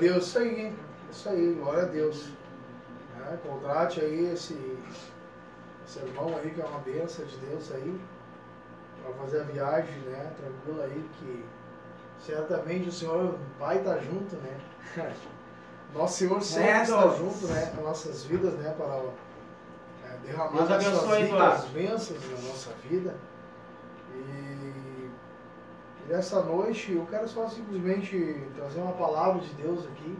Deus, isso aí, isso aí, glória a Deus. É, contrate aí esse, esse irmão aí que é uma benção de Deus aí, para fazer a viagem, né? Tranquilo aí, que certamente o Senhor vai estar tá junto, né? Nosso Senhor sempre é, está junto, né? Nas nossas vidas, né? Para é, derramar as suas vidas, bênçãos na nossa vida. E nessa noite eu quero só simplesmente trazer uma palavra de Deus aqui.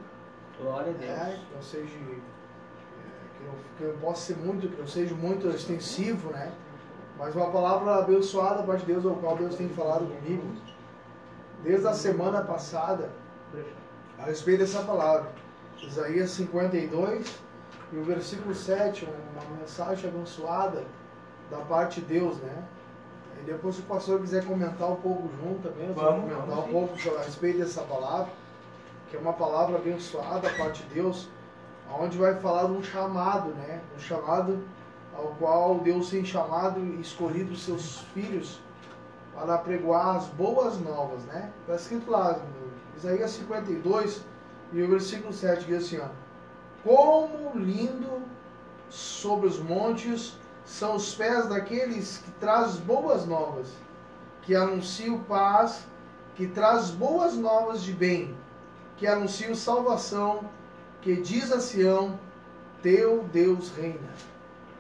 Glória a Deus. É, que não seja. É, que, eu, que eu possa ser muito, que eu seja muito extensivo, né? Mas uma palavra abençoada para Deus, ao qual Deus tem falado comigo. Desde a semana passada, a respeito dessa palavra. Isaías 52 e o versículo 7, uma mensagem abençoada da parte de Deus, né? E depois se o pastor quiser comentar um pouco junto também, vamos comentar vamos, um pouco a respeito dessa palavra, que é uma palavra abençoada da parte de Deus, onde vai falar de um chamado, né? Um chamado ao qual Deus tem chamado e escolhido os seus filhos para pregoar as boas novas, né? Está escrito lá, Isaías 52, e o versículo 7 diz assim, ó, Como lindo sobre os montes são os pés daqueles que traz boas novas, que anunciam paz, que traz boas novas de bem, que anunciam salvação, que diz a Sião, teu Deus reina.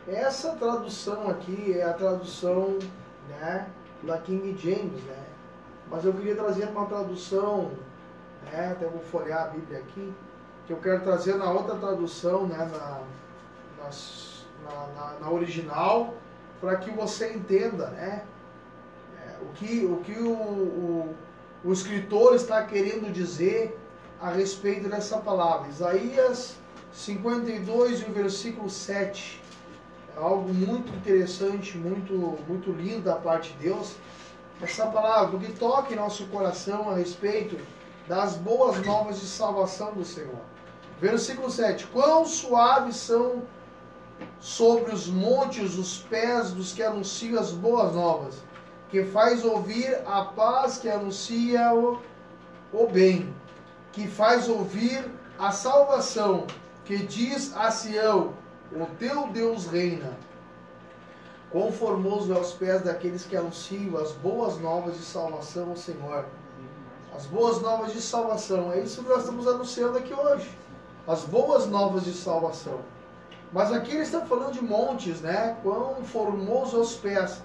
Essa tradução aqui é a tradução né, da King James, né? Mas eu queria trazer uma tradução né? Até vou folhear a Bíblia aqui, que eu quero trazer na outra tradução, né? na, na, na, na original, para que você entenda né? É, o que o, que o, o, o escritor está querendo dizer a respeito dessa palavra. Isaías 52 e o versículo 7. É algo muito interessante, muito, muito lindo da parte de Deus. Essa palavra, porque toque nosso coração a respeito das boas novas de salvação do Senhor. Versículo 7: Quão suaves são sobre os montes os pés dos que anunciam as boas novas, que faz ouvir a paz, que anuncia o, o bem, que faz ouvir a salvação, que diz a Sião: O teu Deus reina. Quão formoso é os pés daqueles que anunciam as boas novas de salvação ao Senhor as boas novas de salvação. É isso que nós estamos anunciando aqui hoje. As boas novas de salvação. Mas aqui ele está falando de montes, né? Quão formoso os pés.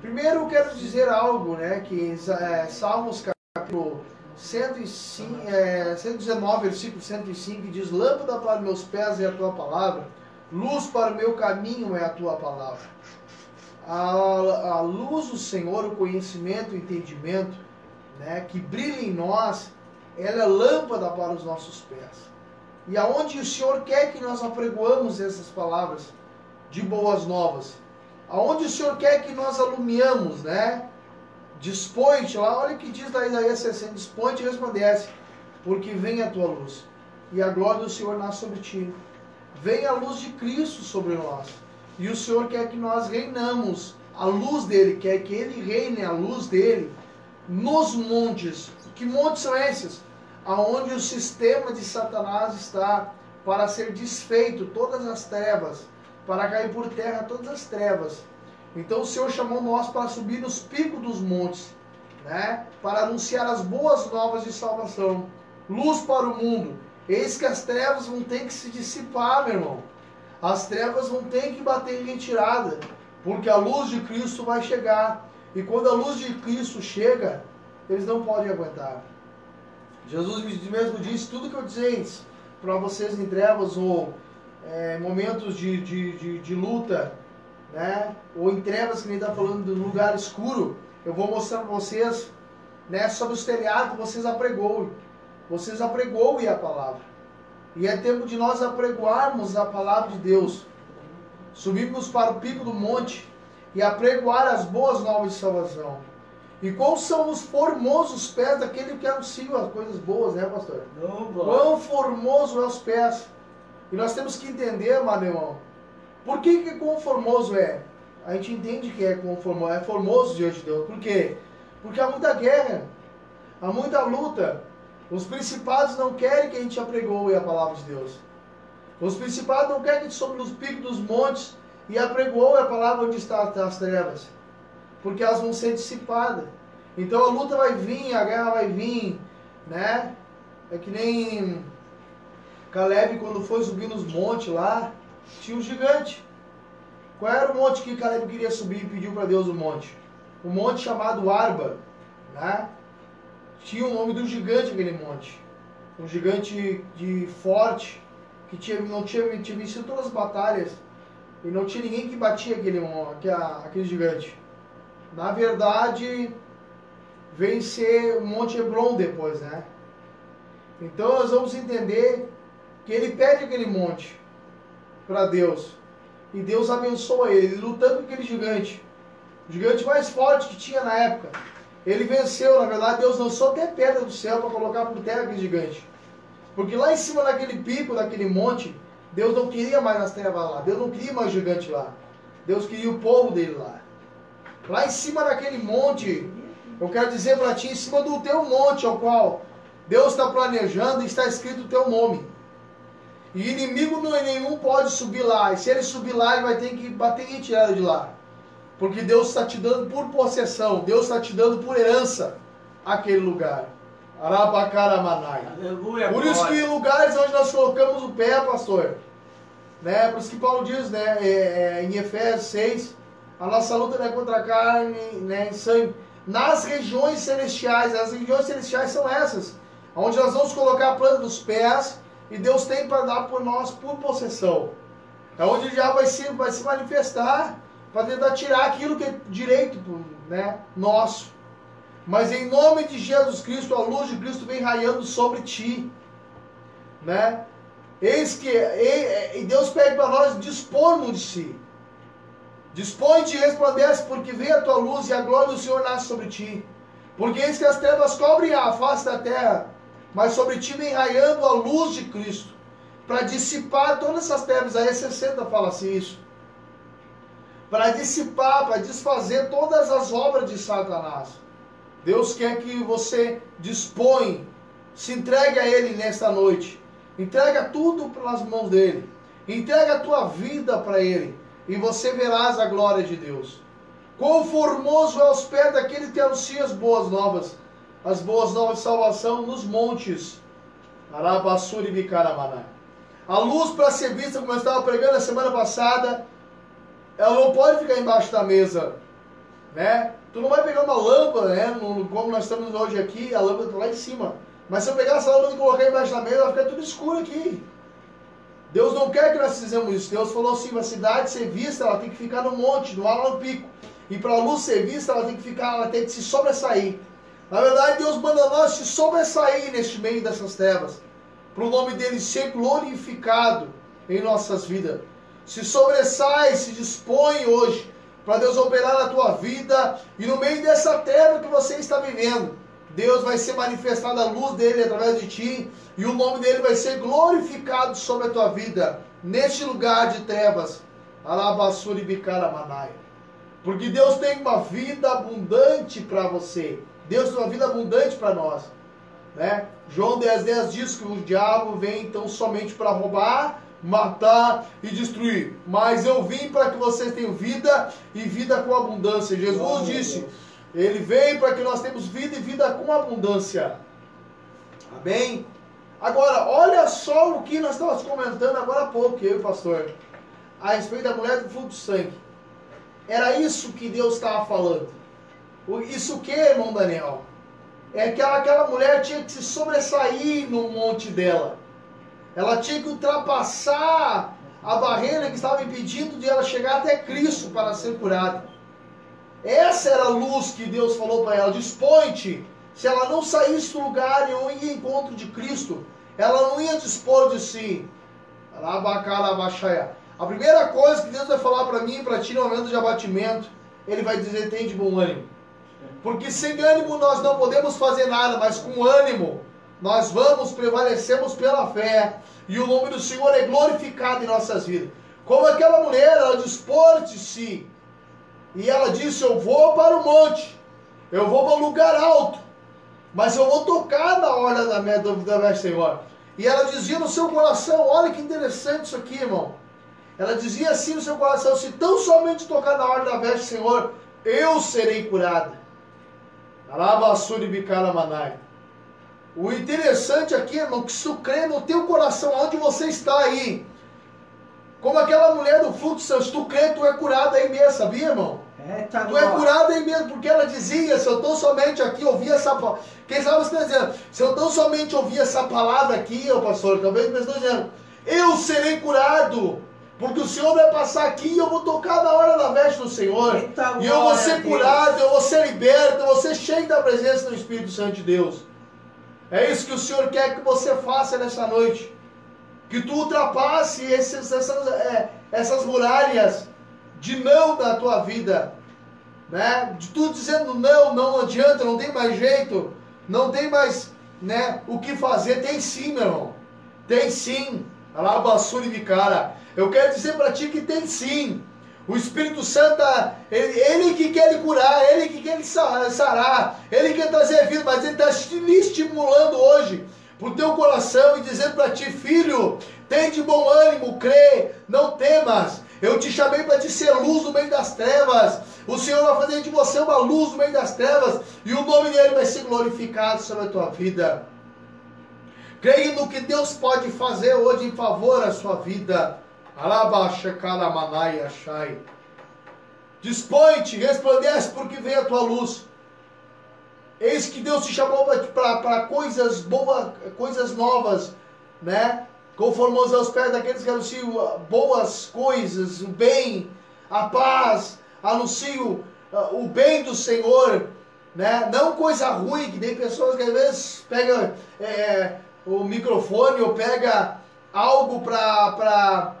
Primeiro eu quero dizer algo, né? Que é, Salmos capítulo 105, é, 119, versículo 105, diz: Lâmpada para meus pés é a tua palavra, luz para o meu caminho é a tua palavra. A, a luz do Senhor, o conhecimento, o entendimento, né, que brilha em nós, ela é lâmpada para os nossos pés. E aonde o Senhor quer que nós apregoamos essas palavras de boas novas? Aonde o Senhor quer que nós alumiamos, né? Dispõe-te lá, olha o que diz da Isaías 60, dispõe-te e resplandece, porque vem a tua luz, e a glória do Senhor nasce sobre ti. Vem a luz de Cristo sobre nós. E o Senhor quer que nós reinamos a luz dele, quer que ele reine a luz dele nos montes. Que montes são esses? Aonde o sistema de Satanás está para ser desfeito todas as trevas, para cair por terra todas as trevas. Então o Senhor chamou nós para subir nos picos dos montes, né? Para anunciar as boas novas de salvação, luz para o mundo. Eis que as trevas vão ter que se dissipar, meu irmão. As trevas vão ter que bater em retirada, porque a luz de Cristo vai chegar. E quando a luz de Cristo chega, eles não podem aguentar. Jesus mesmo disse: tudo que eu dizer para vocês em trevas ou é, momentos de, de, de, de, luta, né? ou em trevas, que nem está falando do lugar escuro, eu vou mostrar para vocês né, sobre os telhados, vocês apregou. Vocês apregou e a palavra. E é tempo de nós apregoarmos a palavra de Deus. Subirmos para o pico do monte e apregoar as boas novas de salvação. E quais são os formosos pés daquele que anuncia as coisas boas, né, pastor? Não, Quão formoso é os pés. E nós temos que entender, meu irmão, por que, que quão formoso é? A gente entende que é quão formoso, é formoso diante de Deus. Por quê? Porque há muita guerra, há muita luta. Os principados não querem que a gente apregoe a palavra de Deus. Os principados não querem que a gente sobe nos picos dos montes e apregoe a palavra onde está as trevas. Porque elas vão ser dissipadas. Então a luta vai vir, a guerra vai vir, né? É que nem Caleb quando foi subir nos montes lá, tinha um gigante. Qual era o monte que Caleb queria subir e pediu para Deus o monte? O monte chamado Arba, né? Tinha o nome do gigante aquele monte. Um gigante de forte, que tinha, não tinha, tinha vencido todas as batalhas. E não tinha ninguém que batia aquele, aquele gigante. Na verdade, vencer o Monte Hebron depois, né? Então nós vamos entender que ele pede aquele monte para Deus. E Deus abençoa ele, lutando com aquele gigante. O gigante mais forte que tinha na época. Ele venceu, na verdade, Deus lançou até pedra do céu para colocar por terra aquele gigante. Porque lá em cima daquele pico, daquele monte, Deus não queria mais as trevas lá. Deus não queria mais gigante lá. Deus queria o povo dele lá. Lá em cima daquele monte, eu quero dizer para ti, em cima do teu monte ao qual Deus está planejando, está escrito o teu nome. E inimigo nenhum pode subir lá. E se ele subir lá, ele vai ter que bater e tirar de lá. Porque Deus está te dando por possessão, Deus está te dando por herança aquele lugar. Arabacaramanai. Aleluia. Por isso que lugares onde nós colocamos o pé, pastor. Né? Por isso que Paulo diz, né, é, é, em Efésios 6, a nossa luta não é contra a carne, né, em sangue. Nas regiões celestiais, as regiões celestiais são essas, onde nós vamos colocar a planta dos pés e Deus tem para dar por nós por possessão. É onde já vai se, vai se manifestar para tentar tirar aquilo que é direito né, nosso. Mas em nome de Jesus Cristo, a luz de Cristo vem raiando sobre ti. Né? Eis que e Deus pede para nós dispormos de si. Dispõe-te e resplandece, porque vem a tua luz e a glória do Senhor nasce sobre ti. Porque eis que as trevas cobrem a face da terra, mas sobre ti vem raiando a luz de Cristo, para dissipar todas essas trevas. Aí 60 fala assim isso. Para dissipar, para desfazer todas as obras de Satanás. Deus quer que você dispõe, se entregue a Ele nesta noite. Entrega tudo pelas mãos dele. Entrega a tua vida para Ele. E você verás a glória de Deus. Quão formoso é os pés daquele que anuncia as boas novas as boas novas de salvação nos montes. Arabassuri Bicaramanai. A luz para ser vista, como eu estava pregando a semana passada, ela não pode ficar embaixo da mesa, né? Tu não vai pegar uma lâmpada, né? Como nós estamos hoje aqui, a lâmpada está lá em cima. Mas se eu pegar essa lâmpada e colocar embaixo da mesa, vai ficar tudo escuro aqui. Deus não quer que nós fizemos isso. Deus falou assim, a cidade ser vista, ela tem que ficar no monte, no alto pico. E para a luz ser vista, ela tem que ficar, ela tem que se sobressair. Na verdade, Deus manda nós se sobressair neste meio dessas trevas, para o nome dele ser glorificado em nossas vidas. Se sobressai, se dispõe hoje para Deus operar na tua vida e no meio dessa terra que você está vivendo. Deus vai ser manifestado a luz dele através de ti e o nome dele vai ser glorificado sobre a tua vida neste lugar de trevas. Alabassuri. Porque Deus tem uma vida abundante para você. Deus tem uma vida abundante para nós. Né? João 10, 10 diz que o diabo vem então somente para roubar, matar e destruir. Mas eu vim para que vocês tenham vida e vida com abundância. Jesus oh, disse, ele veio para que nós tenhamos vida e vida com abundância. Amém? Agora, olha só o que nós estávamos comentando agora há pouco, eu, pastor, a respeito da mulher do fluxo de sangue. Era isso que Deus estava falando. Isso o que, irmão Daniel? É que aquela mulher tinha que se sobressair no monte dela. Ela tinha que ultrapassar a barreira que estava impedindo de ela chegar até Cristo para ser curada. Essa era a luz que Deus falou para ela: dispõe-te. Se ela não saísse do lugar e não ia em encontro de Cristo, ela não ia dispor de si. A primeira coisa que Deus vai falar para mim e para ti no momento de abatimento, Ele vai dizer: tem de bom ânimo. Porque sem ânimo nós não podemos fazer nada, mas com ânimo nós vamos, prevalecemos pela fé. E o nome do Senhor é glorificado em nossas vidas. Como aquela mulher, ela dispôs de si. E ela disse: Eu vou para o monte, eu vou para o lugar alto. mas eu vou tocar na hora da, da, da veste Senhor. E ela dizia no seu coração, olha que interessante isso aqui, irmão. Ela dizia assim no seu coração, se tão somente tocar na hora da veste Senhor, eu serei curada. O interessante aqui, irmão, que se tu crê no teu coração, onde você está aí, como aquela mulher do fluxo, se tu crê, tu é curado aí mesmo, sabia, irmão? É, tá tu é curado aí mesmo, porque ela dizia, se eu tão somente aqui ouvir essa palavra, quem sabe você está dizendo, se eu tão somente ouvir essa palavra aqui, ô pastor, talvez me estou dizendo, eu serei curado, porque o Senhor vai passar aqui e eu vou tocar na hora da veste do Senhor, Eita, e eu vou ser curado, eu vou ser liberto, eu vou ser cheio da presença do Espírito Santo de Deus. É isso que o Senhor quer que você faça nessa noite que tu ultrapasse esses, essas, é, essas muralhas de não da tua vida, né? De tu dizendo não, não adianta, não tem mais jeito, não tem mais, né? O que fazer? Tem sim, meu irmão. Tem sim. Alabassuri de cara. Eu quero dizer para ti que tem sim. O Espírito Santo, ele, ele, que quer lhe curar, ele que quer lhe sarar, ele quer trazer vida, mas ele está lhe estimulando hoje para o teu coração e dizendo para ti, filho, tem de bom ânimo, crê, não temas. Eu te chamei para te ser luz no meio das trevas. O Senhor vai fazer de você uma luz no meio das trevas e o nome dele vai ser glorificado sobre a tua vida. Creia no que Deus pode fazer hoje em favor da sua vida. Alabaixa, calamanai, achai. Dispõe-te, resplandece porque vem a tua luz. Eis que Deus te chamou para coisas boas, coisas novas, né? Conformosos aos pés daqueles que anunciam boas coisas, o bem, a paz, anunciam uh, o bem do Senhor, né? Não coisa ruim, que tem pessoas que às vezes pegam é, o microfone ou pega algo para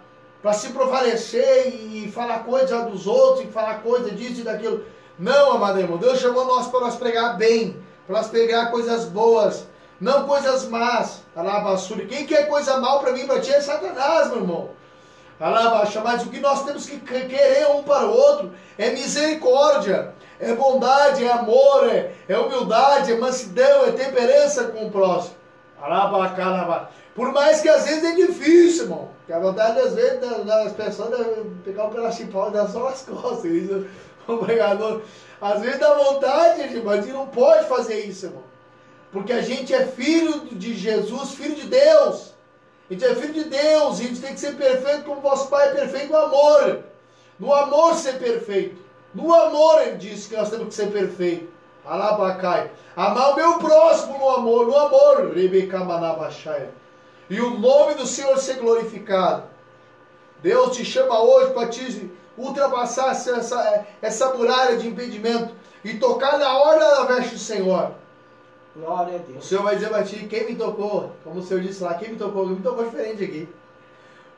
se prevalecer e falar coisa dos outros, e falar coisa disso e daquilo. Não, amado irmão, Deus chamou nós para nós pregar bem, para nós pregar coisas boas, não coisas más. Alabassuri. Quem quer coisa mal para mim, para ti é Satanás, meu irmão. Alabaixa, mas o que nós temos que querer um para o outro é misericórdia, é bondade, é amor, é, é humildade, é mansidão, é temperança com o próximo. Alabacalaba. Por mais que às vezes é difícil, irmão. Que a vontade às vezes das pessoas é pegar o pedacinho de pau e dar só as costas. Isso o pregador. Às vezes dá vontade, mas não pode fazer isso, irmão. Porque a gente é filho de Jesus, filho de Deus. A gente é filho de Deus a gente tem que ser perfeito como vosso Pai é perfeito no amor. No amor ser perfeito. No amor ele disse que nós temos que ser perfeito. Alabacai. Amar o meu próximo no amor, no amor. E o nome do Senhor ser glorificado. Deus te chama hoje para te ultrapassar essa, essa muralha de impedimento e tocar na hora da veste do Senhor. Glória a Deus. O Senhor vai dizer para ti, quem me tocou? Como o Senhor disse lá, quem me tocou? Quem me tocou diferente aqui.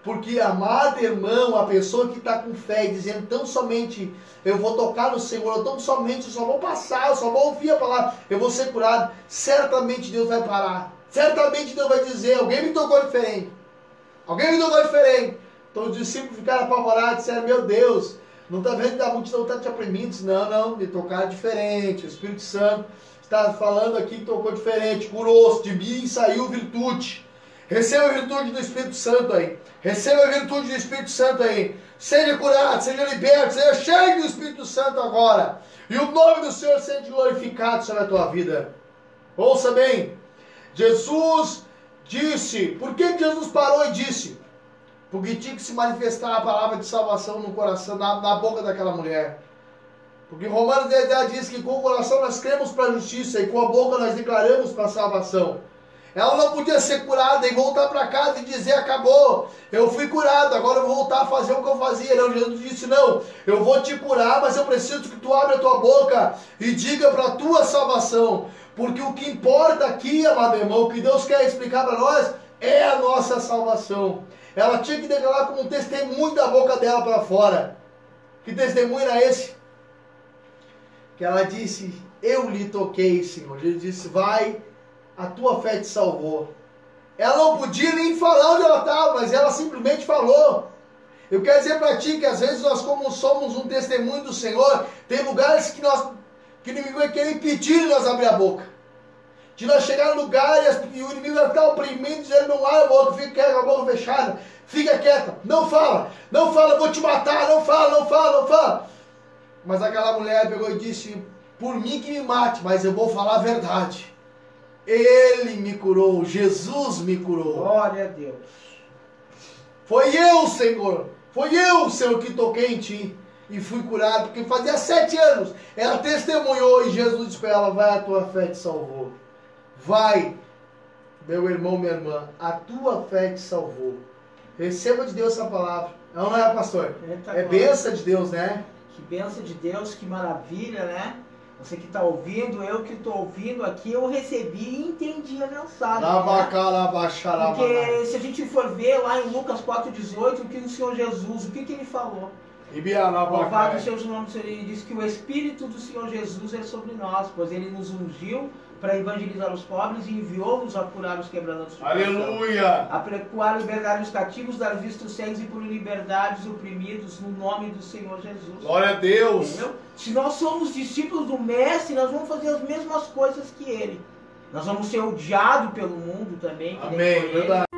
Porque, amado irmão, a pessoa que está com fé e dizendo tão somente eu vou tocar no Senhor, eu tão somente eu só vou passar, eu só vou ouvir a palavra, eu vou ser curado, certamente Deus vai parar. Certamente Deus vai dizer, alguém me tocou diferente. Alguém me tocou diferente. Então os discípulos ficaram apavorados, disseram, meu Deus, não está vendo que a multidão está te oprimindo? Não, não, me tocaram diferente. O Espírito Santo está falando aqui que tocou diferente, curou de mim saiu virtude. Receba a virtude do Espírito Santo aí. Receba a virtude do Espírito Santo aí. Seja curado, seja liberto, seja cheio do Espírito Santo agora. E o nome do Senhor seja glorificado sobre a tua vida. Ouça bem. Jesus disse, por que Jesus parou e disse? Porque tinha que se manifestar a palavra de salvação no coração, na, na boca daquela mulher. Porque Romanos 10 diz que com o coração nós cremos para a justiça e com a boca nós declaramos para a salvação. Ela não podia ser curada e voltar para casa e dizer: acabou, eu fui curado, agora eu vou voltar a fazer o que eu fazia. Não, Jesus disse: não, eu vou te curar, mas eu preciso que tu abra a tua boca e diga para a tua salvação. Porque o que importa aqui, amado irmão, o que Deus quer explicar para nós é a nossa salvação. Ela tinha que declarar como um testemunho da boca dela para fora. Que testemunho era esse? Que ela disse: Eu lhe toquei, Senhor. Jesus disse: Vai, a tua fé te salvou. Ela não podia nem falar onde ela estava, mas ela simplesmente falou. Eu quero dizer para ti que às vezes nós, como somos um testemunho do Senhor, tem lugares que nós que o inimigo vai querer impedir de nós abrir a boca. De nós chegar no lugar e, o inimigo está oprimindo, dizendo não abre a boca, fica quieta, com a boca fechada, fica quieta, não fala, não fala, eu vou te matar, não fala, não fala, não fala. Mas aquela mulher pegou e disse, por mim que me mate, mas eu vou falar a verdade. Ele me curou, Jesus me curou. Glória a Deus. Foi eu, Senhor. Foi eu, Senhor, que toquei em ti e fui curado, porque fazia sete anos. Ela testemunhou e Jesus disse para ela: Vai, a tua fé te salvou. Vai, meu irmão, minha irmã, a tua fé te salvou. Receba de Deus essa palavra. Não, não é, pastor? Eita, É benção de Deus, né? Que benção de Deus, que maravilha, né? Você que está ouvindo, eu que estou ouvindo aqui, eu recebi e entendi a mensagem. né? Porque se a gente for ver lá em Lucas 4,18, o que o Senhor Jesus, o que, que ele falou? Louvado seja o nome do Senhor. Ele diz que o Espírito do Senhor Jesus é sobre nós, pois ele nos ungiu para evangelizar os pobres e enviou-nos a curar os quebrantados. Aleluia. A procurar libertar os cativos, dar vista aos cegos e por liberdade os oprimidos, no nome do Senhor Jesus. Glória a Deus. Entendeu? Se nós somos discípulos do Mestre, nós vamos fazer as mesmas coisas que ele. Nós vamos ser odiados pelo mundo também. Amém. Verdade.